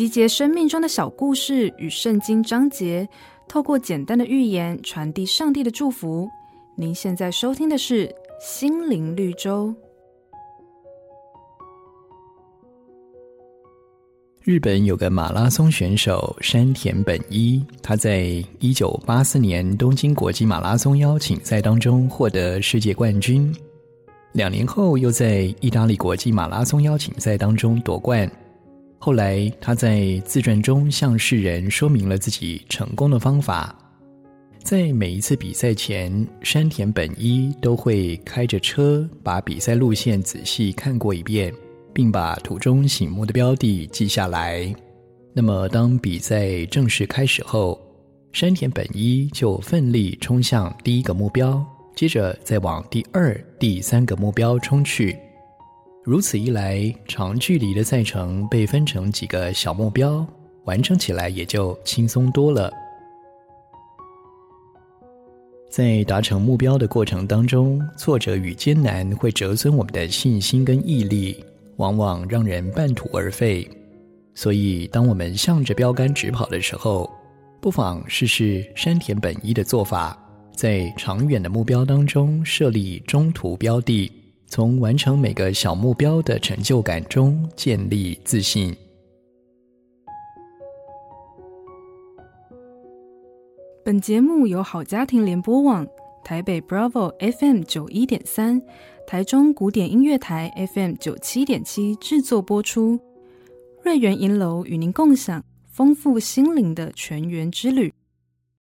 集结生命中的小故事与圣经章节，透过简单的寓言传递上帝的祝福。您现在收听的是《心灵绿洲》。日本有个马拉松选手山田本一，他在一九八四年东京国际马拉松邀请赛当中获得世界冠军，两年后又在意大利国际马拉松邀请赛当中夺冠。后来他在自传中向世人说明了自己成功的方法，在每一次比赛前，山田本一都会开着车把比赛路线仔细看过一遍。并把途中醒目的标的记下来。那么，当比赛正式开始后，山田本一就奋力冲向第一个目标，接着再往第二、第三个目标冲去。如此一来，长距离的赛程被分成几个小目标，完成起来也就轻松多了。在达成目标的过程当中，挫折与艰难会折损我们的信心跟毅力。往往让人半途而废，所以当我们向着标杆直跑的时候，不妨试试山田本一的做法，在长远的目标当中设立中途标的，从完成每个小目标的成就感中建立自信。本节目由好家庭联播网、台北 Bravo FM 九一点三。台中古典音乐台 FM 九七点七制作播出，瑞源银楼与您共享丰富心灵的全员之旅。